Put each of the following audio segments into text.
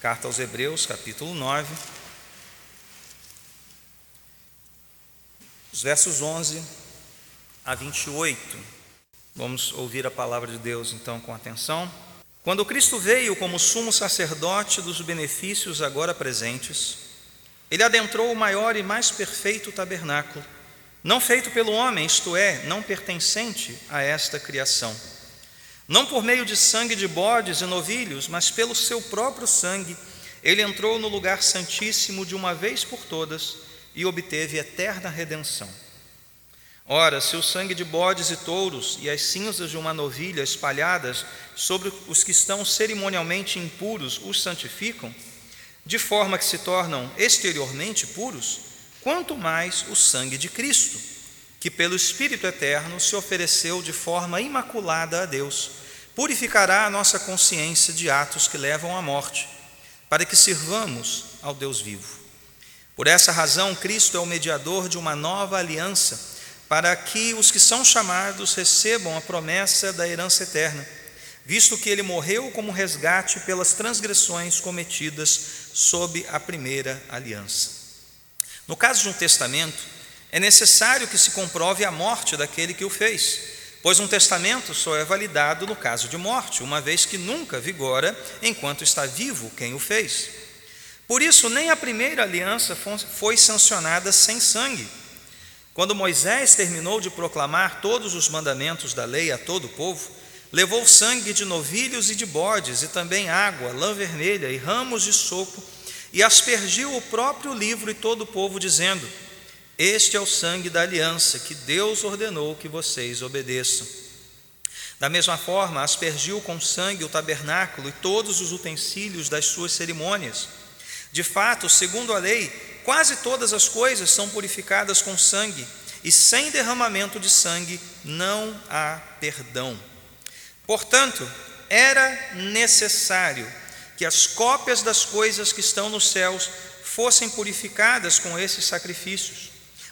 Carta aos Hebreus, capítulo 9, os versos 11 a 28. Vamos ouvir a palavra de Deus então com atenção. Quando Cristo veio como sumo sacerdote dos benefícios agora presentes, ele adentrou o maior e mais perfeito tabernáculo, não feito pelo homem, isto é, não pertencente a esta criação não por meio de sangue de bodes e novilhos, mas pelo seu próprio sangue, ele entrou no lugar santíssimo de uma vez por todas e obteve eterna redenção. Ora, se o sangue de bodes e touros e as cinzas de uma novilha espalhadas sobre os que estão cerimonialmente impuros os santificam, de forma que se tornam exteriormente puros, quanto mais o sangue de Cristo, que pelo Espírito eterno se ofereceu de forma imaculada a Deus purificará a nossa consciência de atos que levam à morte, para que sirvamos ao Deus vivo. Por essa razão, Cristo é o mediador de uma nova aliança, para que os que são chamados recebam a promessa da herança eterna, visto que ele morreu como resgate pelas transgressões cometidas sob a primeira aliança. No caso de um testamento, é necessário que se comprove a morte daquele que o fez pois um testamento só é validado no caso de morte, uma vez que nunca vigora enquanto está vivo quem o fez. Por isso, nem a primeira aliança foi sancionada sem sangue. Quando Moisés terminou de proclamar todos os mandamentos da lei a todo o povo, levou sangue de novilhos e de bodes, e também água, lã vermelha e ramos de sopo, e aspergiu o próprio livro e todo o povo, dizendo: este é o sangue da aliança que Deus ordenou que vocês obedeçam. Da mesma forma, aspergiu com sangue o tabernáculo e todos os utensílios das suas cerimônias. De fato, segundo a lei, quase todas as coisas são purificadas com sangue, e sem derramamento de sangue não há perdão. Portanto, era necessário que as cópias das coisas que estão nos céus fossem purificadas com esses sacrifícios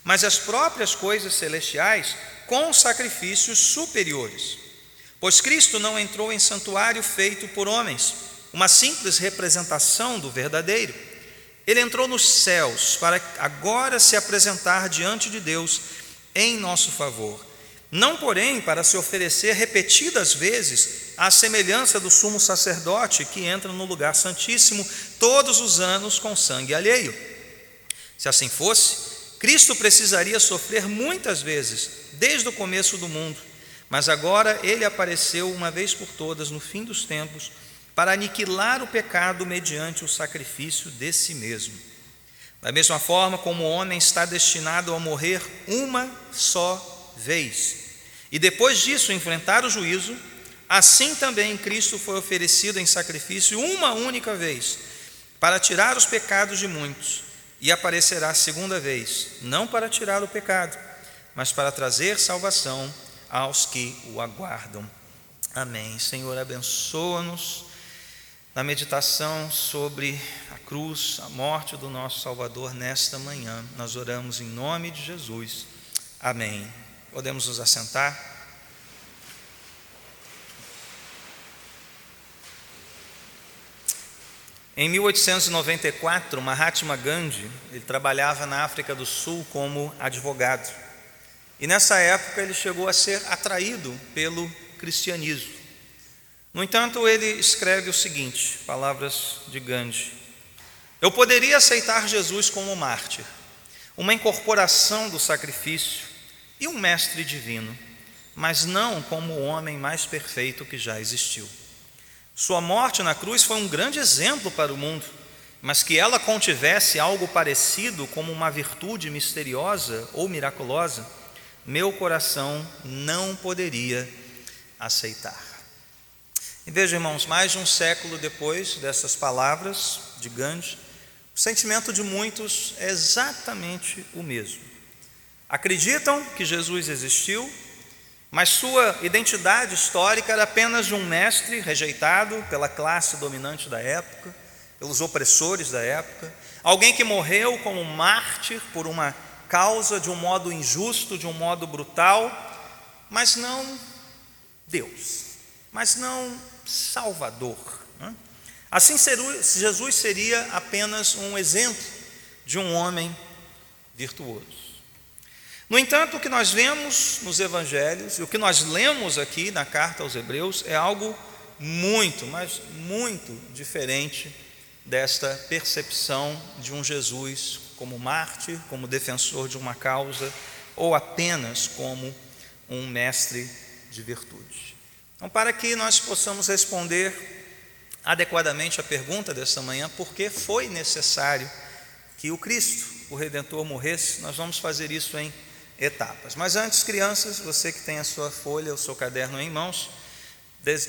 mas as próprias coisas celestiais com sacrifícios superiores. Pois Cristo não entrou em santuário feito por homens, uma simples representação do verdadeiro. Ele entrou nos céus para agora se apresentar diante de Deus em nosso favor. Não, porém, para se oferecer repetidas vezes à semelhança do sumo sacerdote que entra no lugar santíssimo todos os anos com sangue alheio. Se assim fosse, Cristo precisaria sofrer muitas vezes, desde o começo do mundo, mas agora ele apareceu uma vez por todas no fim dos tempos para aniquilar o pecado mediante o sacrifício de si mesmo. Da mesma forma como o homem está destinado a morrer uma só vez e depois disso enfrentar o juízo, assim também Cristo foi oferecido em sacrifício uma única vez para tirar os pecados de muitos e aparecerá segunda vez, não para tirar o pecado, mas para trazer salvação aos que o aguardam. Amém. Senhor, abençoa-nos na meditação sobre a cruz, a morte do nosso Salvador nesta manhã. Nós oramos em nome de Jesus. Amém. Podemos nos assentar. Em 1894, Mahatma Gandhi, ele trabalhava na África do Sul como advogado. E nessa época ele chegou a ser atraído pelo cristianismo. No entanto, ele escreve o seguinte, palavras de Gandhi: Eu poderia aceitar Jesus como mártir, uma incorporação do sacrifício e um mestre divino, mas não como o homem mais perfeito que já existiu. Sua morte na cruz foi um grande exemplo para o mundo, mas que ela contivesse algo parecido como uma virtude misteriosa ou miraculosa, meu coração não poderia aceitar. E veja, irmãos, mais de um século depois dessas palavras de Gandhi, o sentimento de muitos é exatamente o mesmo. Acreditam que Jesus existiu, mas sua identidade histórica era apenas de um mestre rejeitado pela classe dominante da época, pelos opressores da época, alguém que morreu como mártir por uma causa de um modo injusto, de um modo brutal, mas não Deus, mas não Salvador. Né? Assim, Jesus seria apenas um exemplo de um homem virtuoso. No entanto, o que nós vemos nos evangelhos e o que nós lemos aqui na carta aos Hebreus é algo muito, mas muito diferente desta percepção de um Jesus como mártir, como defensor de uma causa ou apenas como um mestre de virtude. Então, para que nós possamos responder adequadamente a pergunta desta manhã, por que foi necessário que o Cristo, o Redentor, morresse, nós vamos fazer isso em etapas. Mas antes, crianças, você que tem a sua folha, o seu caderno em mãos,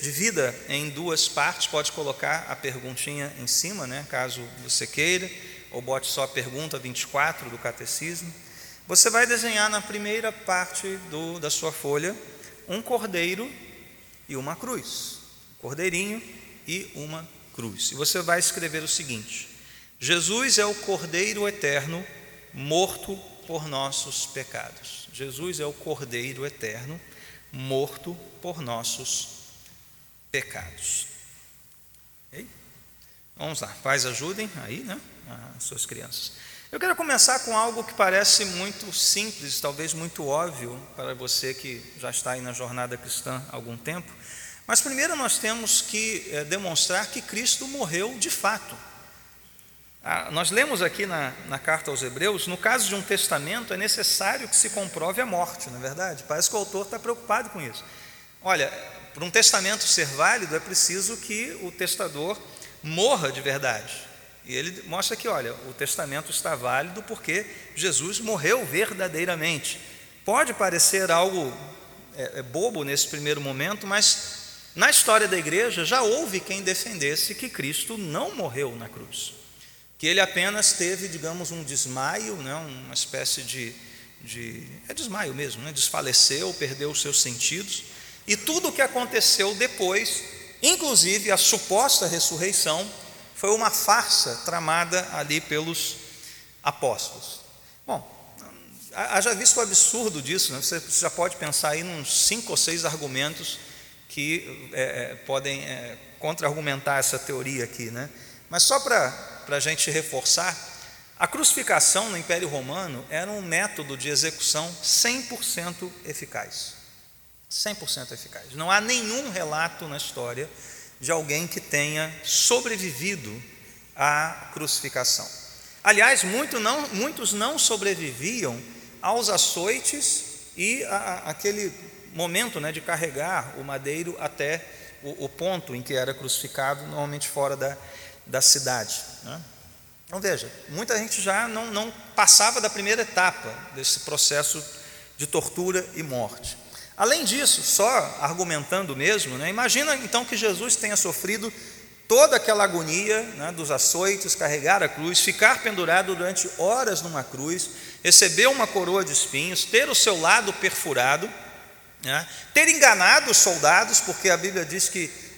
divida em duas partes, pode colocar a perguntinha em cima, né, caso você queira, ou bote só a pergunta 24 do catecismo. Você vai desenhar na primeira parte do, da sua folha um cordeiro e uma cruz. Um cordeirinho e uma cruz. E você vai escrever o seguinte: Jesus é o cordeiro eterno morto por nossos pecados. Jesus é o cordeiro eterno morto por nossos pecados. Vamos lá, pais ajudem aí, né? As suas crianças. Eu quero começar com algo que parece muito simples, talvez muito óbvio para você que já está aí na jornada cristã há algum tempo. Mas primeiro nós temos que é, demonstrar que Cristo morreu de fato. Ah, nós lemos aqui na, na carta aos Hebreus, no caso de um testamento, é necessário que se comprove a morte, não é verdade? Parece que o autor está preocupado com isso. Olha, para um testamento ser válido, é preciso que o testador morra de verdade. E ele mostra que, olha, o testamento está válido porque Jesus morreu verdadeiramente. Pode parecer algo é, é bobo nesse primeiro momento, mas na história da igreja já houve quem defendesse que Cristo não morreu na cruz, que ele apenas teve, digamos, um desmaio, né, uma espécie de, de é desmaio mesmo, né, desfaleceu, perdeu os seus sentidos e tudo o que aconteceu depois, inclusive a suposta ressurreição, foi uma farsa tramada ali pelos apóstolos. Bom, haja visto o absurdo disso, né? você já pode pensar aí uns cinco ou seis argumentos que é, podem é, contra-argumentar essa teoria aqui. Né? Mas só para a gente reforçar, a crucificação no Império Romano era um método de execução 100% eficaz. 100% eficaz. Não há nenhum relato na história de alguém que tenha sobrevivido à crucificação. Aliás, muito não, muitos não sobreviviam aos açoites e a, a, aquele momento né, de carregar o madeiro até o, o, ponto em que era crucificado, normalmente fora da, da cidade. Né? Então veja, muita gente já não, não passava da primeira etapa desse processo de tortura e morte. Além disso, só argumentando mesmo, né, imagina então que Jesus tenha sofrido toda aquela agonia né, dos açoites, carregar a cruz, ficar pendurado durante horas numa cruz, receber uma coroa de espinhos, ter o seu lado perfurado, né, ter enganado os soldados, porque a Bíblia diz que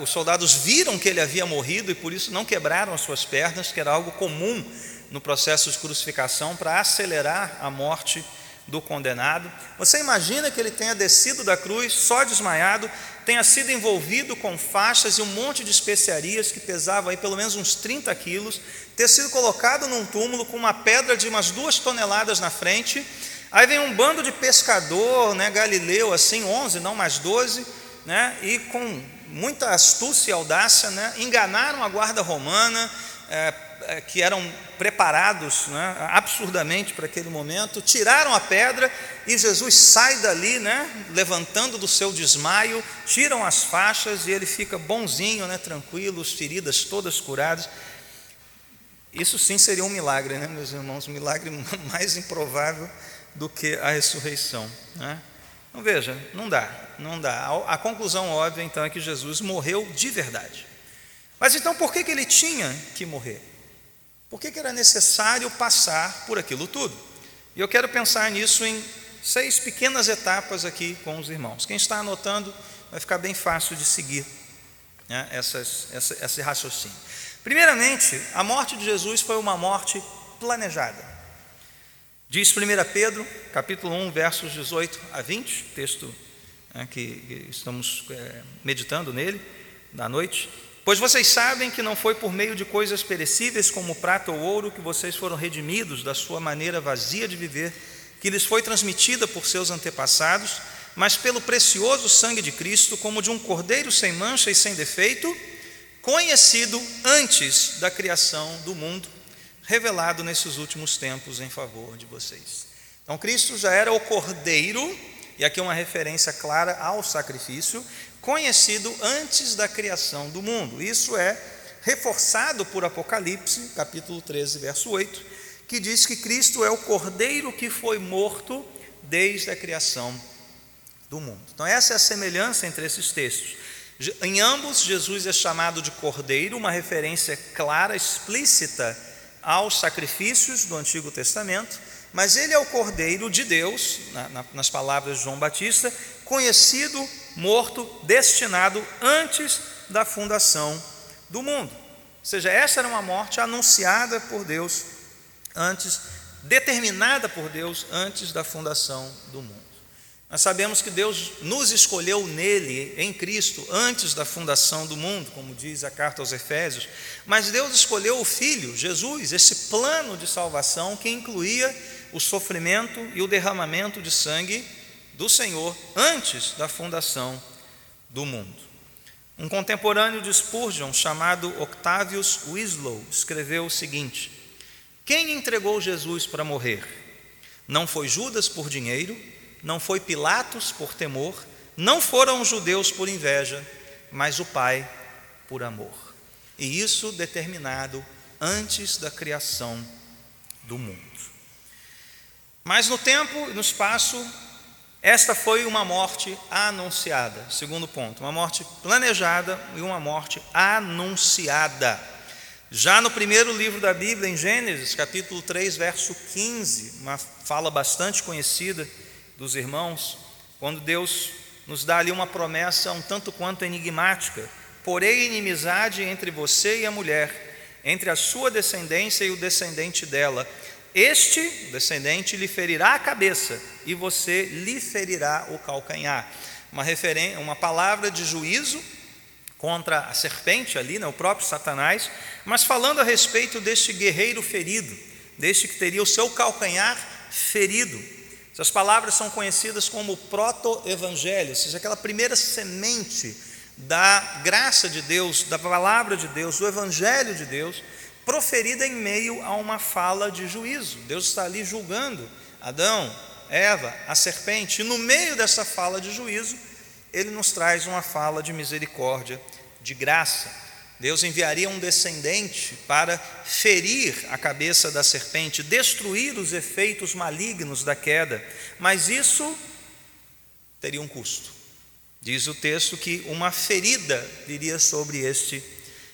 os soldados viram que ele havia morrido e por isso não quebraram as suas pernas, que era algo comum no processo de crucificação para acelerar a morte do condenado. Você imagina que ele tenha descido da cruz, só desmaiado, tenha sido envolvido com faixas e um monte de especiarias que pesavam aí pelo menos uns 30 quilos, ter sido colocado num túmulo com uma pedra de umas duas toneladas na frente. Aí vem um bando de pescador, né, Galileu, assim, 11, não mais 12, né, e com muita astúcia e audácia, né, enganaram a guarda romana, é, é, que eram preparados né, absurdamente para aquele momento, tiraram a pedra e Jesus sai dali, né, levantando do seu desmaio, tiram as faixas e ele fica bonzinho, né, tranquilo, as feridas todas curadas. Isso sim seria um milagre, né, meus irmãos? Um milagre mais improvável do que a ressurreição. Né? Então veja, não dá, não dá. A, conclusão óbvia então é que Jesus morreu de verdade. Mas então por que, que ele tinha que morrer? Por que, que era necessário passar por aquilo tudo? E eu quero pensar nisso em seis pequenas etapas aqui com os irmãos. Quem está anotando vai ficar bem fácil de seguir né, essas, essa, esse raciocínio. Primeiramente, a morte de Jesus foi uma morte planejada. Diz 1 Pedro, capítulo 1, versos 18 a 20, texto né, que, que, estamos é, meditando nele na noite. Pois vocês sabem que não foi por meio de coisas perecíveis como prata ou ouro que vocês foram redimidos da sua maneira vazia de viver, que lhes foi transmitida por seus antepassados, mas pelo precioso sangue de Cristo, como de um cordeiro sem mancha e sem defeito, conhecido antes da criação do mundo, revelado nesses últimos tempos em favor de vocês. Então, Cristo já era o cordeiro, e aqui uma referência clara ao sacrifício, conhecido antes da criação do mundo. Isso é reforçado por Apocalipse, capítulo 13, verso 8, que diz que Cristo é o cordeiro que foi morto desde a criação do mundo. Então, essa é a semelhança entre esses textos. Em ambos, Jesus é chamado de cordeiro, uma referência clara, explícita aos sacrifícios do Antigo Testamento, mas ele é o cordeiro de Deus, nas palavras de João Batista, conhecido morto, destinado antes da fundação do mundo. Ou seja, essa era uma morte anunciada por Deus antes, determinada por Deus antes da fundação do mundo. Nós sabemos que Deus nos escolheu nele, em Cristo, antes da fundação do mundo, como diz a carta aos Efésios, mas Deus escolheu o Filho, Jesus, esse plano de salvação que incluía o sofrimento e o derramamento de sangue do Senhor antes da fundação do mundo. Um contemporâneo de Spurgeon, chamado Octavius Winslow, escreveu o seguinte: Quem entregou Jesus para morrer? Não foi Judas por dinheiro, não foi Pilatos por temor, não foram os judeus por inveja, mas o Pai por amor. E isso determinado antes da criação do mundo. Mas no tempo e no espaço esta foi uma morte anunciada, segundo ponto, uma morte planejada e uma morte anunciada. Já no primeiro livro da Bíblia, em Gênesis, capítulo 3, verso 15, uma fala bastante conhecida dos irmãos, quando Deus nos dá ali uma promessa um tanto quanto enigmática: porém inimizade entre você e a mulher, entre a sua descendência e o descendente dela este descendente lhe ferirá a cabeça e você lhe ferirá o calcanhar. Uma, referência, uma palavra de juízo contra a serpente ali, né, o próprio Satanás, mas falando a respeito deste guerreiro ferido, deste que teria o seu calcanhar ferido. Essas palavras são conhecidas como proto-evangelho, ou seja, aquela primeira semente da graça de Deus, da palavra de Deus, do evangelho de Deus, proferida em meio a uma fala de juízo. Deus está ali julgando Adão, Eva, a serpente, e no meio dessa fala de juízo, ele nos traz uma fala de misericórdia, de graça. Deus enviaria um descendente para ferir a cabeça da serpente, destruir os efeitos malignos da queda, mas isso teria um custo. Diz o texto que uma ferida viria sobre este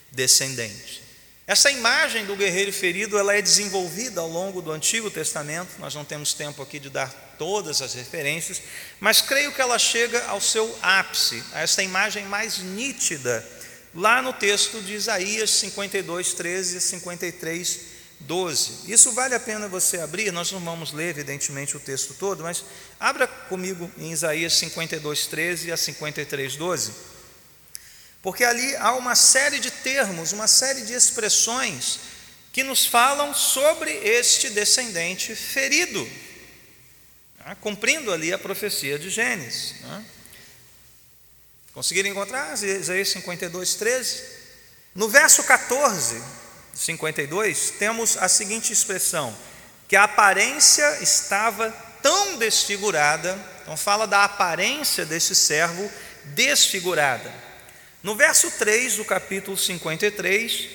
descendente. Essa imagem do guerreiro ferido ela é desenvolvida ao longo do Antigo Testamento, nós não temos tempo aqui de dar todas as referências, mas creio que ela chega ao seu ápice, a essa imagem mais nítida, lá no texto de Isaías 52, 13 a 53, 12. Isso vale a pena você abrir, nós não vamos ler, evidentemente, o texto todo, mas abra comigo em Isaías 52, 13 a 53, 12 porque ali há uma série de termos, uma série de expressões que nos falam sobre este descendente ferido, né? cumprindo ali a profecia de Gênesis. Né? Conseguiram encontrar Isaías 52, 13? No verso 14, 52, temos a seguinte expressão: que a aparência estava tão desfigurada, então fala da aparência deste servo desfigurada no verso 3 do capítulo 53,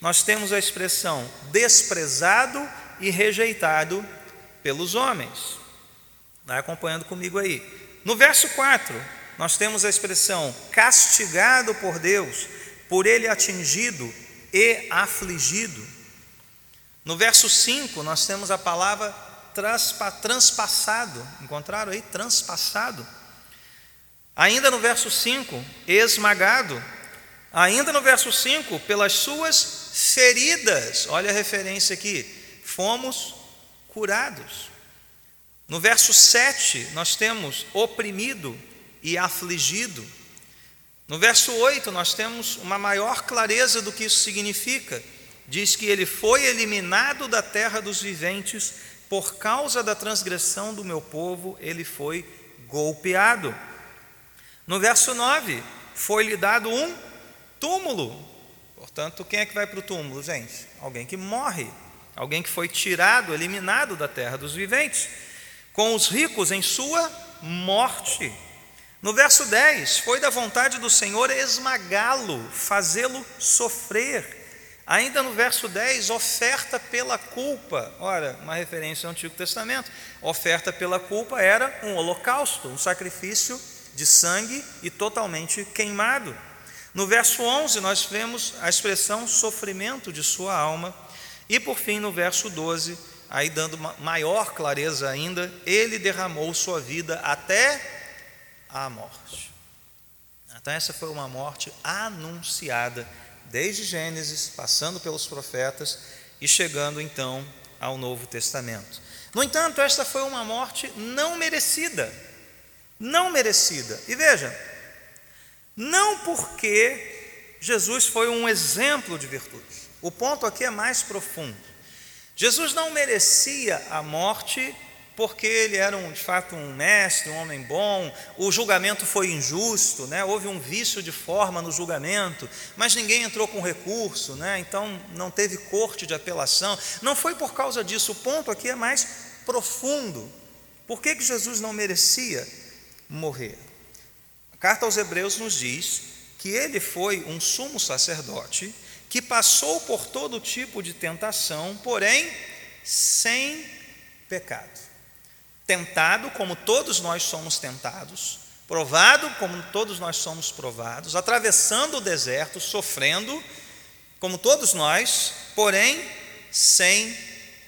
nós temos a expressão desprezado e rejeitado pelos homens. Vai acompanhando comigo aí. No verso 4, nós temos a expressão castigado por Deus, por ele atingido e afligido. No verso 5, nós temos a palavra transpassado. Encontraram aí? Transpassado. Ainda no verso 5, esmagado. Ainda no verso 5, pelas suas feridas, olha a referência aqui, fomos curados. No verso 7, nós temos oprimido e afligido. No verso 8, nós temos uma maior clareza do que isso significa. Diz que ele foi eliminado da terra dos viventes por causa da transgressão do meu povo, ele foi golpeado. No verso 9, foi-lhe dado um túmulo. Portanto, quem é que vai para o túmulo, gente? Alguém que morre, alguém que foi tirado, eliminado da terra dos viventes, com os ricos em sua morte. No verso 10, foi da vontade do Senhor esmagá-lo, fazê-lo sofrer. Ainda no verso 10, oferta pela culpa. Ora, uma referência ao Antigo Testamento. Oferta pela culpa era um holocausto, um sacrifício de sangue e totalmente queimado. No verso 11, nós vemos a expressão sofrimento de sua alma. E por fim, no verso 12, aí dando maior clareza ainda, ele derramou sua vida até a morte. Então, essa foi uma morte anunciada desde Gênesis, passando pelos profetas e chegando então ao Novo Testamento. No entanto, esta foi uma morte não merecida. Não merecida. E veja, não porque Jesus foi um exemplo de virtude. O ponto aqui é mais profundo. Jesus não merecia a morte porque ele era um, de fato um mestre, um homem bom, o julgamento foi injusto, né? houve um vício de forma no julgamento, mas ninguém entrou com recurso, né? então não teve corte de apelação. Não foi por causa disso, o ponto aqui é mais profundo. Por que, que Jesus não merecia morrer? A carta aos Hebreus nos diz que ele foi um sumo sacerdote que passou por todo tipo de tentação, porém sem pecado tentado como todos nós somos tentados, provado como todos nós somos provados, atravessando o deserto, sofrendo como todos nós, porém sem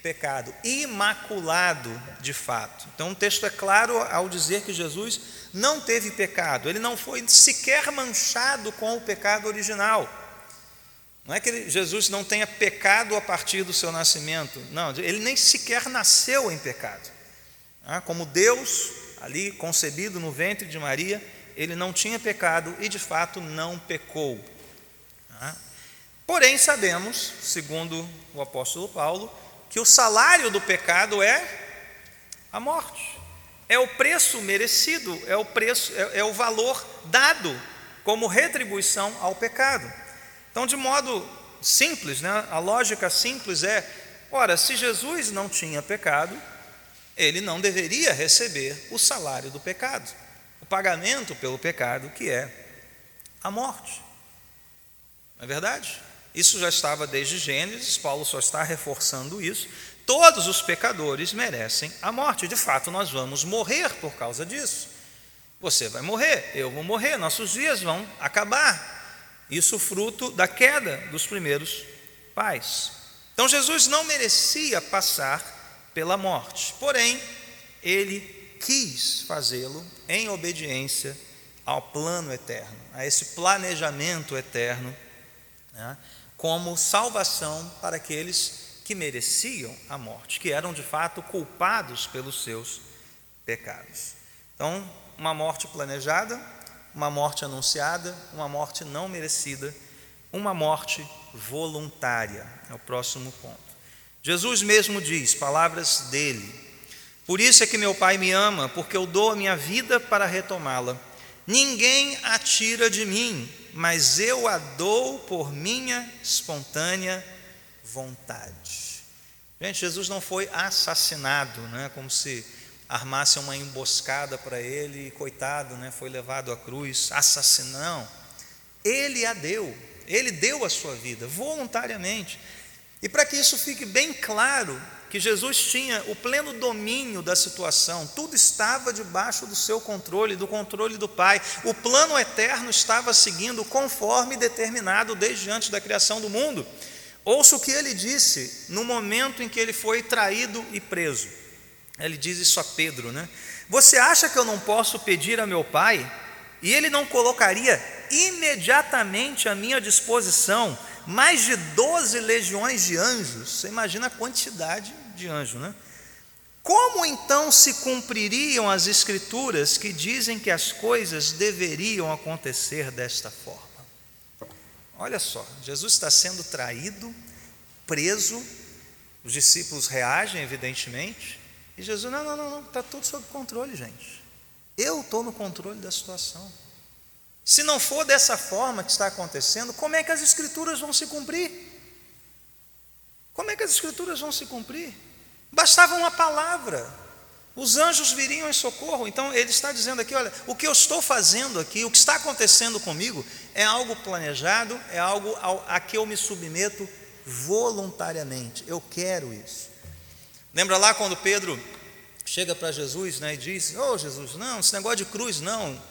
pecado, imaculado de fato. Então o texto é claro ao dizer que Jesus não teve pecado, ele não foi sequer manchado com o pecado original. Não é que Jesus não tenha pecado a partir do seu nascimento, não, ele nem sequer nasceu em pecado. Ah, como Deus, ali concebido no ventre de Maria, ele não tinha pecado e de fato não pecou. Ah, porém, sabemos, segundo o apóstolo Paulo, que o salário do pecado é a morte. É o preço merecido, é o preço, é, é o valor dado como retribuição ao pecado. Então, de modo simples, né, a lógica simples é: ora, se Jesus não tinha pecado, ele não deveria receber o salário do pecado, o pagamento pelo pecado, que é a morte. Não é verdade? Isso já estava desde Gênesis, Paulo só está reforçando isso. Todos os pecadores merecem a morte. De fato, nós vamos morrer por causa disso. Você vai morrer, eu vou morrer, nossos dias vão acabar. Isso fruto da queda dos primeiros pais. Então Jesus não merecia passar pela morte. Porém, ele quis fazê-lo em obediência ao plano eterno, a esse planejamento eterno, né, como salvação para aqueles que mereciam a morte, que eram de fato culpados pelos seus pecados. Então, uma morte planejada, uma morte anunciada, uma morte não merecida, uma morte voluntária. É o próximo ponto. Jesus mesmo diz, palavras dele: Por isso é que meu Pai me ama, porque eu dou a minha vida para retomá-la. Ninguém a tira de mim, mas eu a dou por minha espontânea vontade. Gente, Jesus não foi assassinado, né, como se armasse uma emboscada para ele e, coitado, né, foi levado à cruz, assassinão. Ele a deu, ele deu a sua vida voluntariamente. E para que isso fique bem claro, que Jesus tinha o pleno domínio da situação, tudo estava debaixo do seu controle, do controle do Pai. O plano eterno estava seguindo conforme determinado desde antes da criação do mundo. Ouça o que ele disse no momento em que ele foi traído e preso. Ele diz isso a Pedro, né? Você acha que eu não posso pedir a meu Pai e ele não colocaria imediatamente à minha disposição mais de 12 legiões de anjos. Você imagina a quantidade de anjos, né? Como então se cumpririam as Escrituras que dizem que as coisas deveriam acontecer desta forma? Olha só, Jesus está sendo traído, preso, os discípulos reagem, evidentemente, e Jesus, não, não, não, não, está tudo sob controle, gente. Eu estou no controle da situação. Se não for dessa forma que está acontecendo, como é que as Escrituras vão se cumprir? Como é que as Escrituras vão se cumprir? Bastava uma palavra, os anjos viriam em socorro. Então ele está dizendo aqui: olha, o que eu estou fazendo aqui, o que está acontecendo comigo, é algo planejado, é algo a que eu me submeto voluntariamente. Eu quero isso. Lembra lá quando Pedro chega para Jesus né, e diz: Oh Jesus, não, esse negócio de cruz não.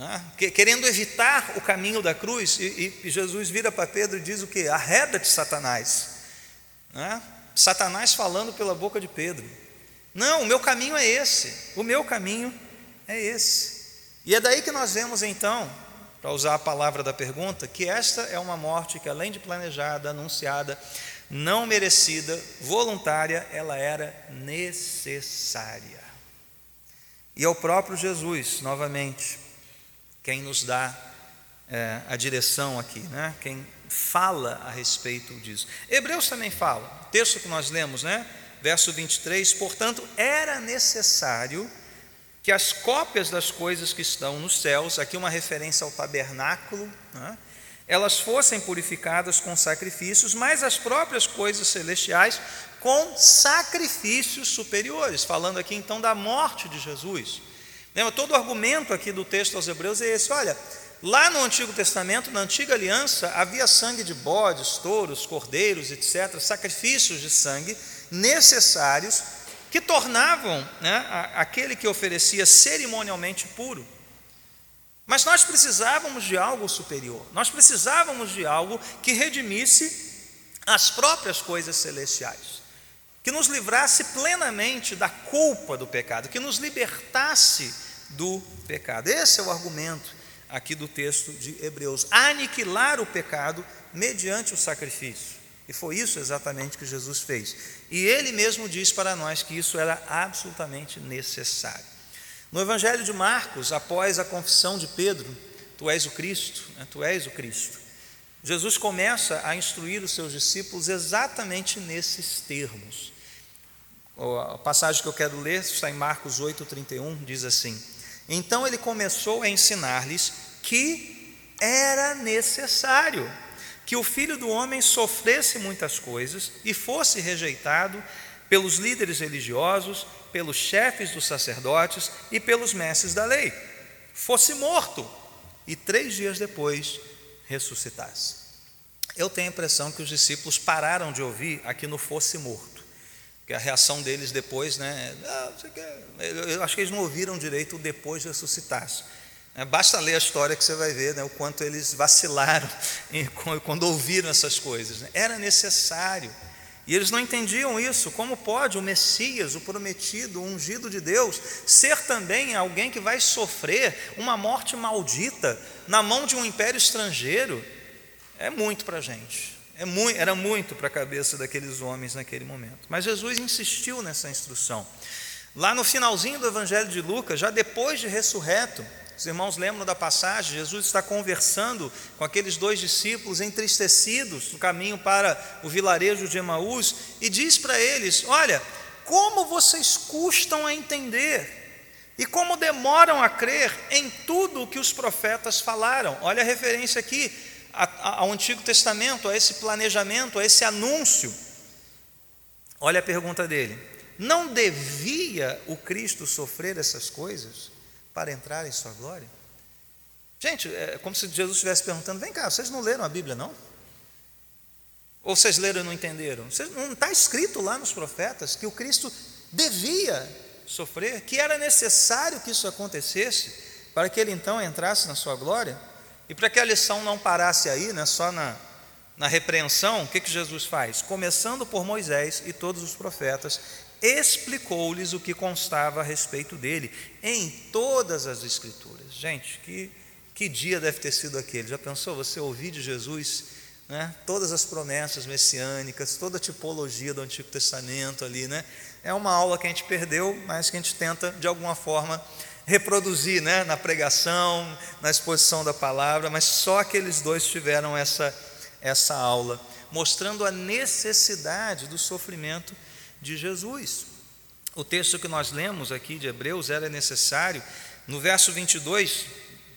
Ah, querendo evitar o caminho da cruz, e, e Jesus vira para Pedro e diz o que? Arreda-te, Satanás. Ah, Satanás falando pela boca de Pedro. Não, o meu caminho é esse, o meu caminho é esse. E é daí que nós vemos então, para usar a palavra da pergunta, que esta é uma morte que, além de planejada, anunciada, não merecida, voluntária, ela era necessária. E é o próprio Jesus, novamente, quem nos dá é, a direção aqui, né? quem fala a respeito disso. Hebreus também fala, o texto que nós lemos, né? verso 23, portanto, era necessário que as cópias das coisas que estão nos céus, aqui uma referência ao tabernáculo, né? elas fossem purificadas com sacrifícios, mas as próprias coisas celestiais com sacrifícios superiores, falando aqui então da morte de Jesus. Lembra, todo o argumento aqui do texto aos Hebreus é esse: olha, lá no Antigo Testamento, na antiga aliança, havia sangue de bodes, touros, cordeiros, etc., sacrifícios de sangue necessários que tornavam né, aquele que oferecia cerimonialmente puro. Mas nós precisávamos de algo superior, nós precisávamos de algo que redimisse as próprias coisas celestiais, que nos livrasse plenamente da culpa do pecado, que nos libertasse do pecado. Esse é o argumento aqui do texto de Hebreus: aniquilar o pecado mediante o sacrifício. E foi isso exatamente que Jesus fez. E ele mesmo diz para nós que isso era absolutamente necessário. No Evangelho de Marcos, após a confissão de Pedro, tu és o Cristo, né? tu és o Cristo, Jesus começa a instruir os seus discípulos exatamente nesses termos. A passagem que eu quero ler está em Marcos 8,31, diz assim: Então ele começou a ensinar-lhes que era necessário que o filho do homem sofresse muitas coisas e fosse rejeitado pelos líderes religiosos, pelos chefes dos sacerdotes e pelos mestres da lei, fosse morto e três dias depois ressuscitasse. Eu tenho a impressão que os discípulos pararam de ouvir aqui no fosse morto, que a reação deles depois, né? Ah, eu acho que eles não ouviram direito o depois ressuscitasse. É, basta ler a história que você vai ver né, o quanto eles vacilaram quando ouviram essas coisas. Né? Era necessário e eles não entendiam isso. Como pode o Messias, o prometido, o ungido de Deus, ser também alguém que vai sofrer uma morte maldita na mão de um império estrangeiro? É muito para a gente. É muito, era muito para a cabeça daqueles homens naquele momento. Mas Jesus insistiu nessa instrução. Lá no finalzinho do Evangelho de Lucas, já depois de ressurreto, os irmãos lembram da passagem? Jesus está conversando com aqueles dois discípulos entristecidos no caminho para o vilarejo de Emaús e diz para eles: Olha, como vocês custam a entender e como demoram a crer em tudo o que os profetas falaram. Olha a referência aqui ao Antigo Testamento, a esse planejamento, a esse anúncio. Olha a pergunta dele: Não devia o Cristo sofrer essas coisas? para entrar em sua glória? Gente, é como se Jesus estivesse perguntando: vem cá, vocês não leram a Bíblia, não? Ou vocês leram e não entenderam? não está escrito lá nos profetas que o Cristo devia sofrer, que era necessário que isso acontecesse para que ele então entrasse na sua glória? E para que a lição não parasse aí, né, só na, na repreensão, o que, que Jesus faz? Começando por Moisés e todos os profetas, explicou-lhes o que constava a respeito dele em todas as Escrituras. Gente, que, que dia deve ter sido aquele? Já pensou você ouvir de Jesus né? todas as promessas messiânicas, toda a tipologia do Antigo Testamento ali, né? É uma aula que a gente perdeu, mas que a gente tenta de alguma forma reproduzir, né? Na pregação, na exposição da palavra, mas só aqueles dois tiveram essa essa aula, mostrando a necessidade do sofrimento de Jesus. O texto que nós lemos aqui de Hebreus era necessário, no verso 22,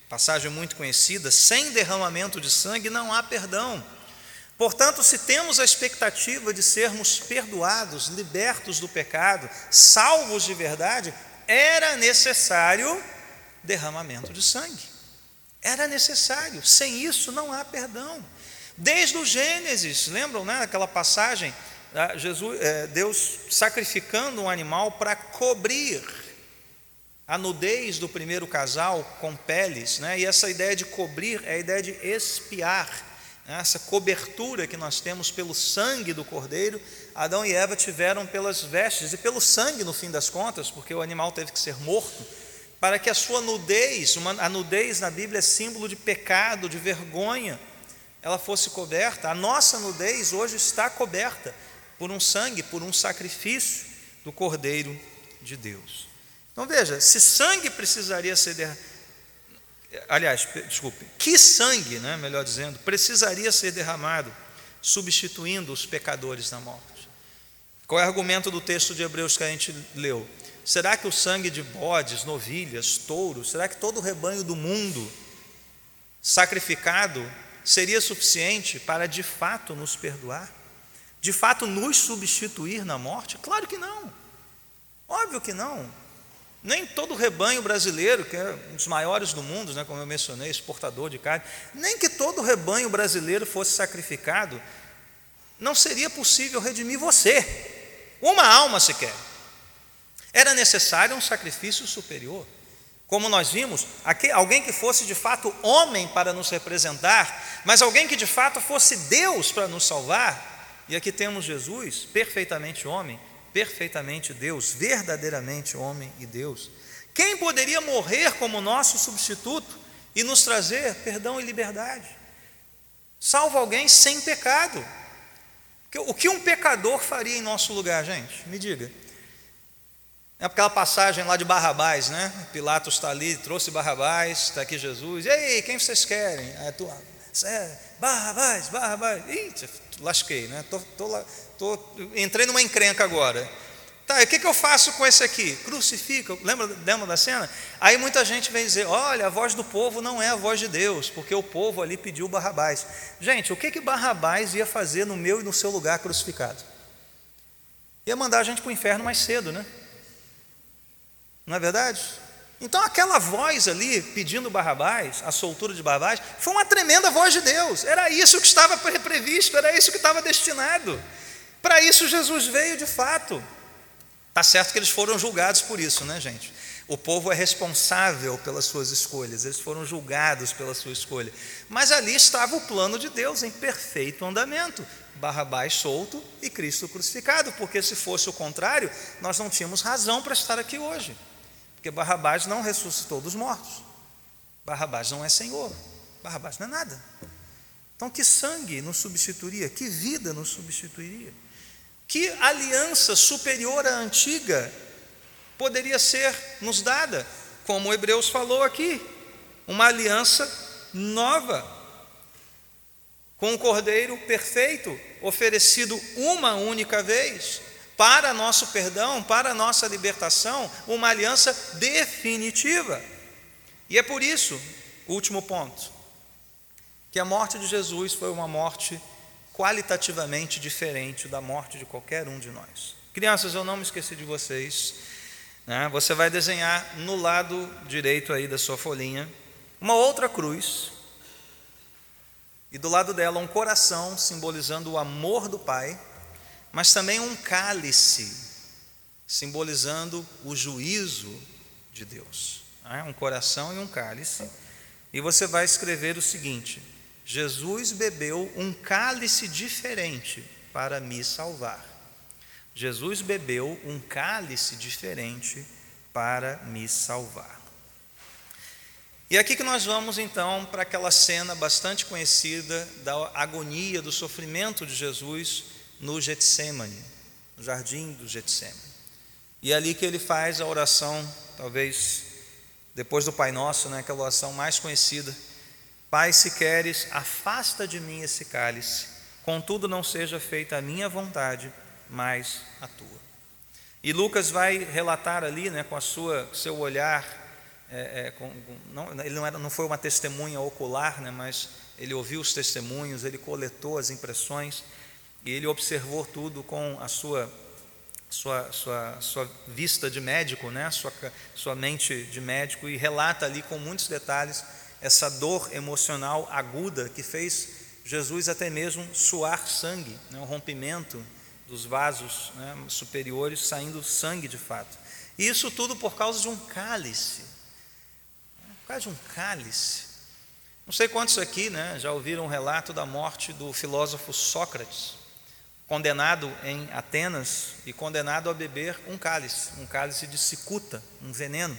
passagem muito conhecida, sem derramamento de sangue não há perdão. Portanto, se temos a expectativa de sermos perdoados, libertos do pecado, salvos de verdade, era necessário derramamento de sangue. Era necessário. Sem isso não há perdão. Desde o Gênesis, lembram, né, aquela passagem, ah, Jesus, é, Deus sacrificando um animal para cobrir a nudez do primeiro casal com peles, né? E essa ideia de cobrir é a ideia de espiar essa cobertura que nós temos pelo sangue do cordeiro, Adão e Eva tiveram pelas vestes e pelo sangue no fim das contas, porque o animal teve que ser morto, para que a sua nudez, uma, a nudez na Bíblia é símbolo de pecado, de vergonha, ela fosse coberta. A nossa nudez hoje está coberta por um sangue, por um sacrifício do cordeiro de Deus. Então veja, se sangue precisaria ser derramado, aliás, desculpe, que sangue, né, melhor dizendo, precisaria ser derramado, substituindo os pecadores na morte? Qual é o argumento do texto de Hebreus que a gente leu? Será que o sangue de bodes, novilhas, touros, será que todo o rebanho do mundo sacrificado seria suficiente para de fato nos perdoar? De fato nos substituir na morte? Claro que não. Óbvio que não. Nem todo rebanho brasileiro, que é um dos maiores do mundo, né, como eu mencionei, exportador de carne, nem que todo rebanho brasileiro fosse sacrificado, não seria possível redimir você, uma alma sequer. Era necessário um sacrifício superior. Como nós vimos, alguém que fosse de fato homem para nos representar, mas alguém que de fato fosse Deus para nos salvar. E aqui temos Jesus, perfeitamente homem, perfeitamente Deus, verdadeiramente homem e Deus. Quem poderia morrer como nosso substituto e nos trazer perdão e liberdade? Salvo alguém sem pecado. O que um pecador faria em nosso lugar, gente? Me diga. É aquela passagem lá de Barrabás, né? Pilatos está ali, trouxe Barrabás, está aqui Jesus. E aí, quem vocês querem? É, tu, é, Barrabás, Barrabás. Ih, lasquei, né? Tô, tô, tô, entrei numa encrenca agora. Tá, e o que, que eu faço com esse aqui? Crucifica, lembra, lembra da cena? Aí muita gente vem dizer: olha, a voz do povo não é a voz de Deus, porque o povo ali pediu Barrabás. Gente, o que, que Barrabás ia fazer no meu e no seu lugar crucificado? Ia mandar a gente para o inferno mais cedo, né? Não é verdade? Então aquela voz ali pedindo Barrabás, a soltura de Barrabás, foi uma tremenda voz de Deus. Era isso que estava previsto, era isso que estava destinado. Para isso Jesus veio de fato. Tá certo que eles foram julgados por isso, né, gente? O povo é responsável pelas suas escolhas, eles foram julgados pela sua escolha. Mas ali estava o plano de Deus em perfeito andamento. Barrabás solto e Cristo crucificado, porque se fosse o contrário, nós não tínhamos razão para estar aqui hoje. Porque Barrabás não ressuscitou dos mortos. Barrabás não é Senhor. Barrabás não é nada. Então, que sangue nos substituiria? Que vida nos substituiria? Que aliança superior à antiga poderia ser nos dada? Como Hebreus falou aqui, uma aliança nova, com um cordeiro perfeito, oferecido uma única vez, para nosso perdão, para nossa libertação, uma aliança definitiva. E é por isso, último ponto, que a morte de Jesus foi uma morte qualitativamente diferente da morte de qualquer um de nós. Crianças, eu não me esqueci de vocês. Né? Você vai desenhar no lado direito aí da sua folhinha uma outra cruz e do lado dela um coração simbolizando o amor do Pai mas também um cálice, simbolizando o juízo de Deus. Né? Um coração e um cálice. E você vai escrever o seguinte: Jesus bebeu um cálice diferente para me salvar. Jesus bebeu um cálice diferente para me salvar. E aqui que nós vamos então para aquela cena bastante conhecida da agonia, do sofrimento de Jesus no Getsemane, no jardim do Getsemane. E é ali que ele faz a oração, talvez depois do Pai Nosso, né, aquela oração mais conhecida. Pai, se queres, afasta de mim esse cálice, contudo não seja feita a minha vontade, mas a tua. E Lucas vai relatar ali, né, com a sua seu olhar é, é, com, não, ele não, era, não foi uma testemunha ocular, né, mas ele ouviu os testemunhos, ele coletou as impressões e ele observou tudo com a sua sua, sua, sua vista de médico, né, sua, sua mente de médico e relata ali com muitos detalhes essa dor emocional aguda que fez Jesus até mesmo suar sangue, né, o rompimento dos vasos né, superiores saindo sangue de fato. E isso tudo por causa de um cálice causa de um cálice. Não sei quantos aqui né, já ouviram um relato da morte do filósofo Sócrates, condenado em Atenas e condenado a beber um cálice, um cálice de cicuta, um veneno.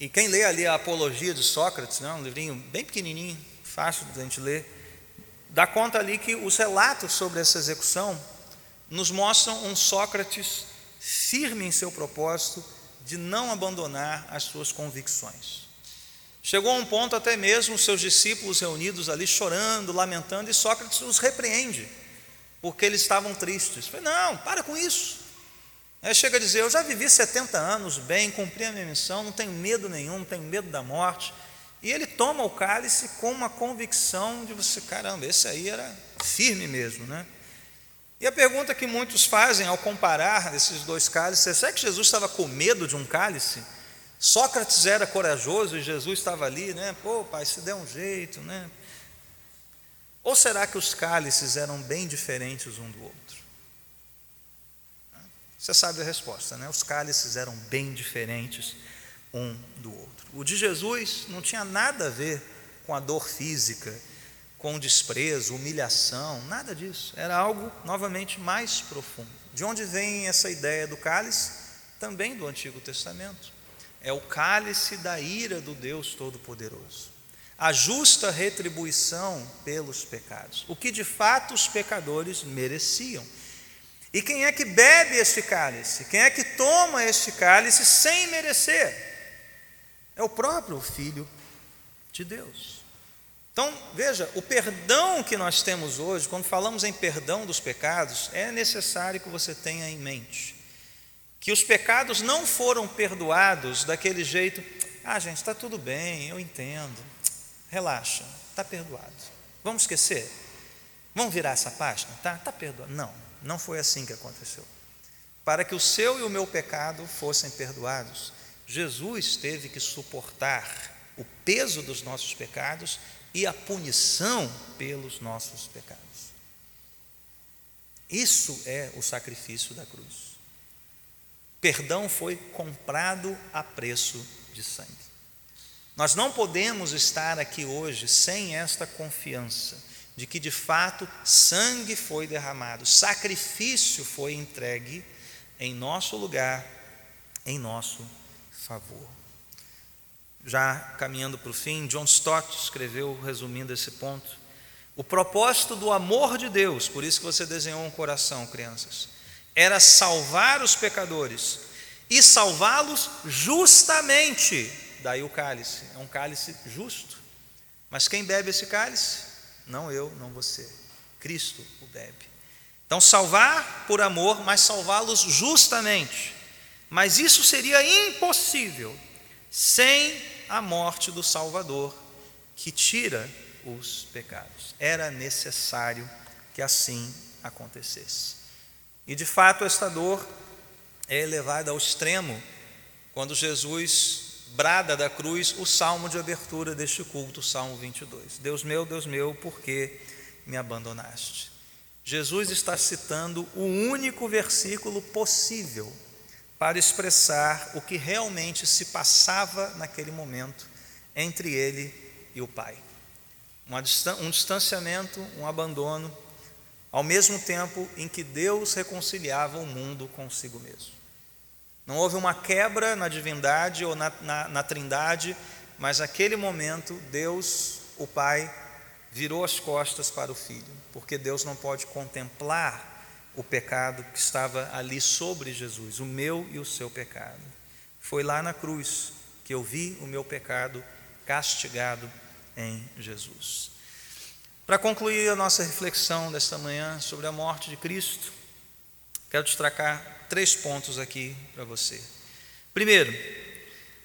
E quem lê ali a Apologia de Sócrates, né, um livrinho bem pequenininho, fácil de a gente ler, dá conta ali que os relatos sobre essa execução nos mostram um Sócrates firme em seu propósito de não abandonar as suas convicções. Chegou a um ponto até mesmo os seus discípulos reunidos ali chorando, lamentando, e Sócrates os repreende, porque eles estavam tristes. Falei, não, para com isso. Aí chega a dizer: Eu já vivi 70 anos bem, cumpri a minha missão, não tenho medo nenhum, não tenho medo da morte. E ele toma o cálice com uma convicção de você, caramba, esse aí era firme mesmo, né? E a pergunta que muitos fazem ao comparar esses dois cálices é: será que Jesus estava com medo de um cálice? Sócrates era corajoso e Jesus estava ali, né? Pô, pai, se der um jeito, né? Ou será que os cálices eram bem diferentes um do outro? Você sabe a resposta, né? Os cálices eram bem diferentes um do outro. O de Jesus não tinha nada a ver com a dor física, com desprezo, humilhação, nada disso. Era algo, novamente, mais profundo. De onde vem essa ideia do cálice? Também do Antigo Testamento é o cálice da ira do Deus Todo-Poderoso. A justa retribuição pelos pecados, o que de fato os pecadores mereciam. E quem é que bebe este cálice? Quem é que toma este cálice sem merecer? É o próprio Filho de Deus. Então, veja, o perdão que nós temos hoje, quando falamos em perdão dos pecados, é necessário que você tenha em mente que os pecados não foram perdoados daquele jeito, ah, gente, está tudo bem, eu entendo, relaxa, está perdoado. Vamos esquecer? Vamos virar essa página? Tá, está perdoado. Não, não foi assim que aconteceu. Para que o seu e o meu pecado fossem perdoados, Jesus teve que suportar o peso dos nossos pecados e a punição pelos nossos pecados. Isso é o sacrifício da cruz. Perdão foi comprado a preço de sangue. Nós não podemos estar aqui hoje sem esta confiança de que de fato sangue foi derramado, sacrifício foi entregue em nosso lugar, em nosso favor. Já caminhando para o fim, John Stott escreveu, resumindo esse ponto, o propósito do amor de Deus, por isso que você desenhou um coração, crianças, era salvar os pecadores e salvá-los justamente. Daí o cálice, é um cálice justo. Mas quem bebe esse cálice? Não eu, não você. Cristo o bebe. Então, salvar por amor, mas salvá-los justamente. Mas isso seria impossível sem a morte do Salvador, que tira os pecados. Era necessário que assim acontecesse. E de fato, esta dor é elevada ao extremo quando Jesus brada da cruz o salmo de abertura deste culto, o Salmo 22. Deus meu, Deus meu, por que me abandonaste? Jesus está citando o único versículo possível para expressar o que realmente se passava naquele momento entre ele e o Pai. Um distanciamento, um abandono, ao mesmo tempo em que Deus reconciliava o mundo consigo mesmo. Não houve uma quebra na divindade ou na, na, na trindade mas naquele momento Deus, o Pai, virou as costas para o filho, porque Deus não pode contemplar o pecado que estava ali sobre Jesus, o meu e o seu pecado. Foi lá na cruz que eu vi o meu pecado castigado em Jesus. Para concluir a nossa reflexão desta manhã sobre a morte de Cristo, quero destacar três pontos aqui para você. Primeiro,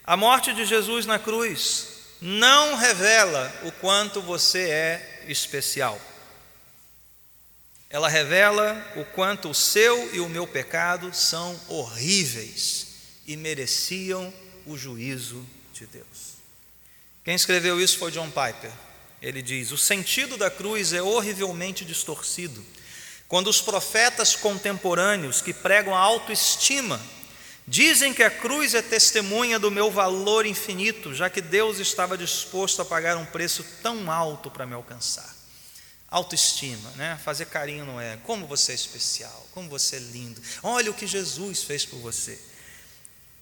a morte de Jesus na cruz não revela o quanto você é especial. Ela revela o quanto o seu e o meu pecado são horríveis e mereciam o juízo de Deus. Quem escreveu isso foi John Piper. Ele diz: O sentido da cruz é horrivelmente distorcido. Quando os profetas contemporâneos que pregam a autoestima dizem que a cruz é testemunha do meu valor infinito, já que Deus estava disposto a pagar um preço tão alto para me alcançar. Autoestima, né? fazer carinho no ego. Como você é especial, como você é lindo. Olha o que Jesus fez por você.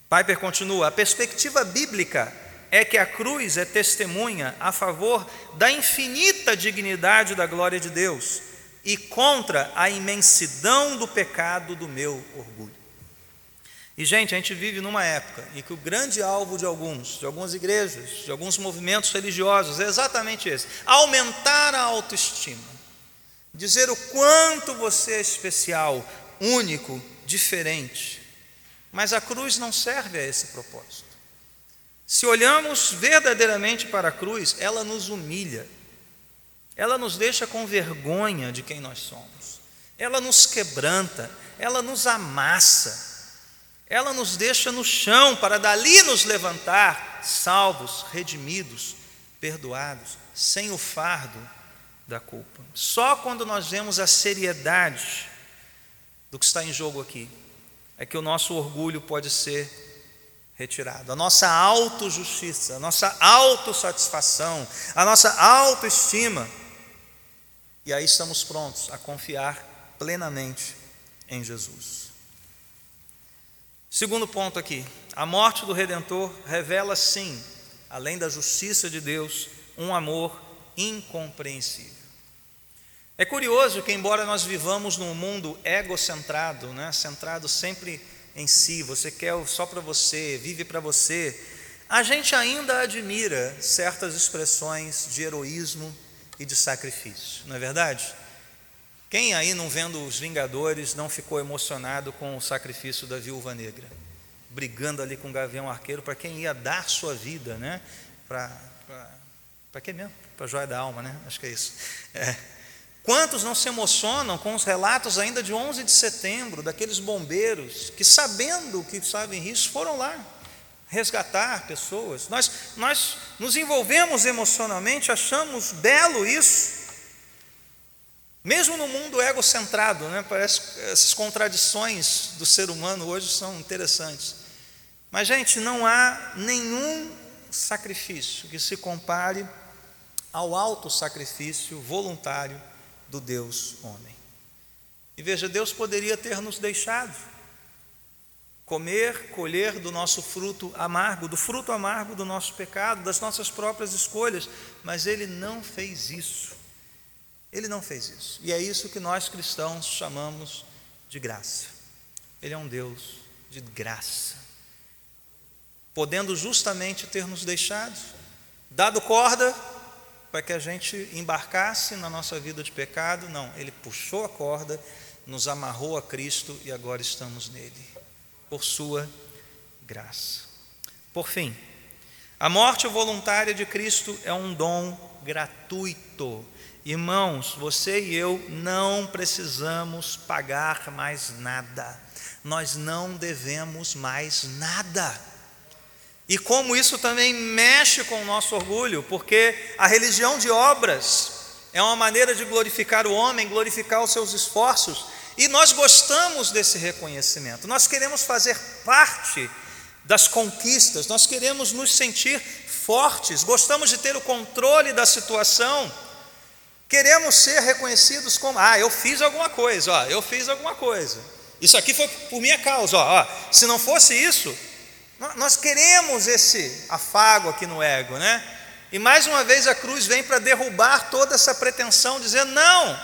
Piper continua: a perspectiva bíblica é que a cruz é testemunha a favor da infinita dignidade da glória de Deus e contra a imensidão do pecado do meu orgulho. E, gente, a gente vive numa época em que o grande alvo de alguns, de algumas igrejas, de alguns movimentos religiosos é exatamente esse: aumentar a autoestima, dizer o quanto você é especial, único, diferente. Mas a cruz não serve a esse propósito. Se olhamos verdadeiramente para a cruz, ela nos humilha, ela nos deixa com vergonha de quem nós somos, ela nos quebranta, ela nos amassa, ela nos deixa no chão para dali nos levantar, salvos, redimidos, perdoados, sem o fardo da culpa. Só quando nós vemos a seriedade do que está em jogo aqui, é que o nosso orgulho pode ser retirado. A nossa autojustiça, a nossa autossatisfação, a nossa autoestima. E aí estamos prontos a confiar plenamente em Jesus. Segundo ponto aqui, a morte do Redentor revela sim, além da justiça de Deus, um amor incompreensível. É curioso que, embora nós vivamos num mundo egocentrado, né, centrado sempre em si, você quer só para você, vive para você, a gente ainda admira certas expressões de heroísmo e de sacrifício, não é verdade? Quem aí, não vendo os Vingadores, não ficou emocionado com o sacrifício da viúva negra? Brigando ali com o Gavião Arqueiro para quem ia dar sua vida, né? Para quem mesmo? Para joia da alma, né? Acho que é isso. É. Quantos não se emocionam com os relatos ainda de 11 de setembro, daqueles bombeiros que, sabendo que estavam em risco, foram lá resgatar pessoas? Nós, nós nos envolvemos emocionalmente, achamos belo isso, mesmo no mundo egocentrado, né? parece essas contradições do ser humano hoje são interessantes. Mas, gente, não há nenhum sacrifício que se compare ao alto sacrifício voluntário do Deus homem. E veja, Deus poderia ter nos deixado comer, colher do nosso fruto amargo, do fruto amargo do nosso pecado, das nossas próprias escolhas, mas Ele não fez isso. Ele não fez isso. E é isso que nós cristãos chamamos de graça. Ele é um Deus de graça. Podendo justamente ter nos deixado, dado corda, para que a gente embarcasse na nossa vida de pecado. Não, ele puxou a corda, nos amarrou a Cristo e agora estamos nele, por sua graça. Por fim, a morte voluntária de Cristo é um dom gratuito. Irmãos, você e eu não precisamos pagar mais nada, nós não devemos mais nada. E como isso também mexe com o nosso orgulho, porque a religião de obras é uma maneira de glorificar o homem, glorificar os seus esforços, e nós gostamos desse reconhecimento. Nós queremos fazer parte das conquistas, nós queremos nos sentir fortes, gostamos de ter o controle da situação. Queremos ser reconhecidos como, ah, eu fiz alguma coisa, ó, eu fiz alguma coisa. Isso aqui foi por minha causa, ó, ó. Se não fosse isso, Nós queremos esse afago aqui no ego, né? E mais uma vez a cruz vem para derrubar toda essa pretensão, dizendo: não,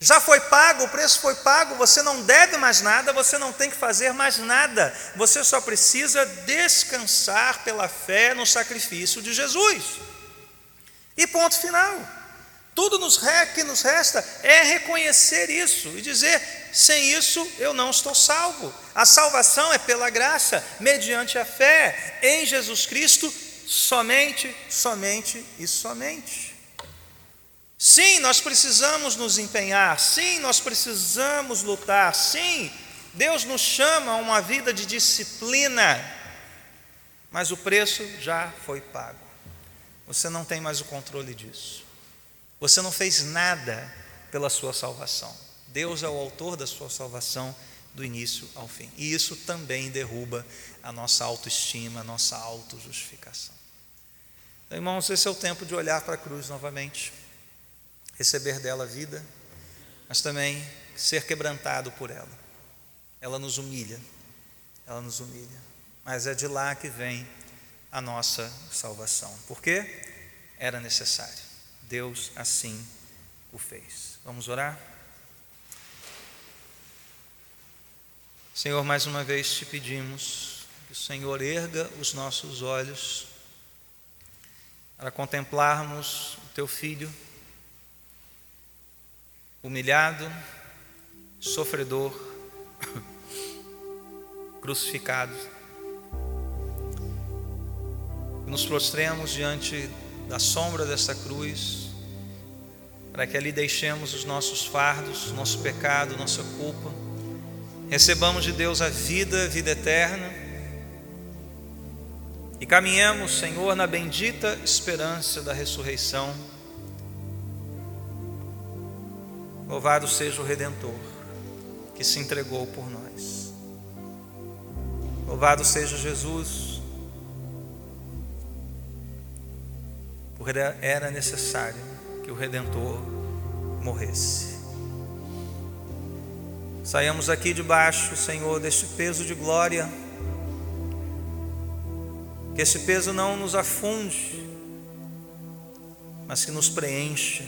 já foi pago, o preço foi pago, você não deve mais nada, você não tem que fazer mais nada, você só precisa descansar pela fé no sacrifício de Jesus. E ponto final. Tudo nos que nos resta é reconhecer isso e dizer: sem isso eu não estou salvo. A salvação é pela graça, mediante a fé em Jesus Cristo, somente, somente e somente. Sim, nós precisamos nos empenhar, sim, nós precisamos lutar, sim, Deus nos chama a uma vida de disciplina, mas o preço já foi pago. Você não tem mais o controle disso. Você não fez nada pela sua salvação. Deus é o autor da sua salvação do início ao fim. E isso também derruba a nossa autoestima, a nossa autojustificação. Então, irmãos, esse é o tempo de olhar para a cruz novamente receber dela vida, mas também ser quebrantado por ela. Ela nos humilha, ela nos humilha, mas é de lá que vem a nossa salvação. Por quê? Era necessário. Deus assim o fez. Vamos orar? Senhor, mais uma vez te pedimos que o Senhor erga os nossos olhos para contemplarmos o teu filho humilhado, sofredor, crucificado. Nos prostremos diante da sombra dessa cruz, para que ali deixemos os nossos fardos, nosso pecado, nossa culpa, recebamos de Deus a vida, a vida eterna, e caminhemos, Senhor, na bendita esperança da ressurreição Louvado seja o Redentor que se entregou por nós. Louvado seja Jesus, porque era necessário que o Redentor morresse. Saiamos aqui debaixo, Senhor, deste peso de glória, que esse peso não nos afunde, mas que nos preencha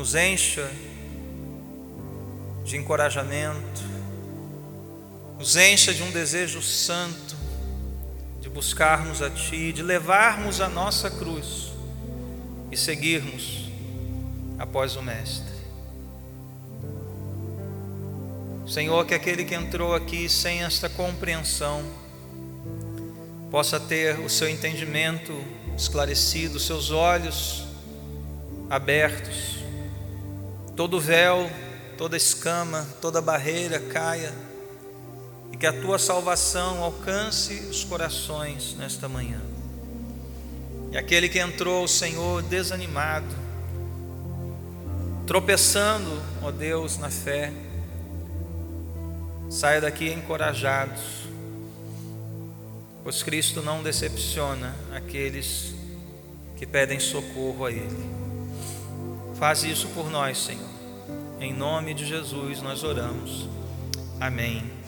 nos encha de encorajamento, nos encha de um desejo santo de buscarmos a Ti, de levarmos a nossa cruz e seguirmos após o Mestre. Senhor, que aquele que entrou aqui sem esta compreensão possa ter o seu entendimento esclarecido, seus olhos abertos todo véu, toda escama, toda barreira caia e que a tua salvação alcance os corações nesta manhã. E aquele que entrou, Senhor, desanimado, tropeçando, ó Deus, na fé, saia daqui encorajados, pois Cristo não decepciona aqueles que pedem socorro a Ele. Faz isso por nós, Senhor. Em nome de Jesus nós oramos. Amém.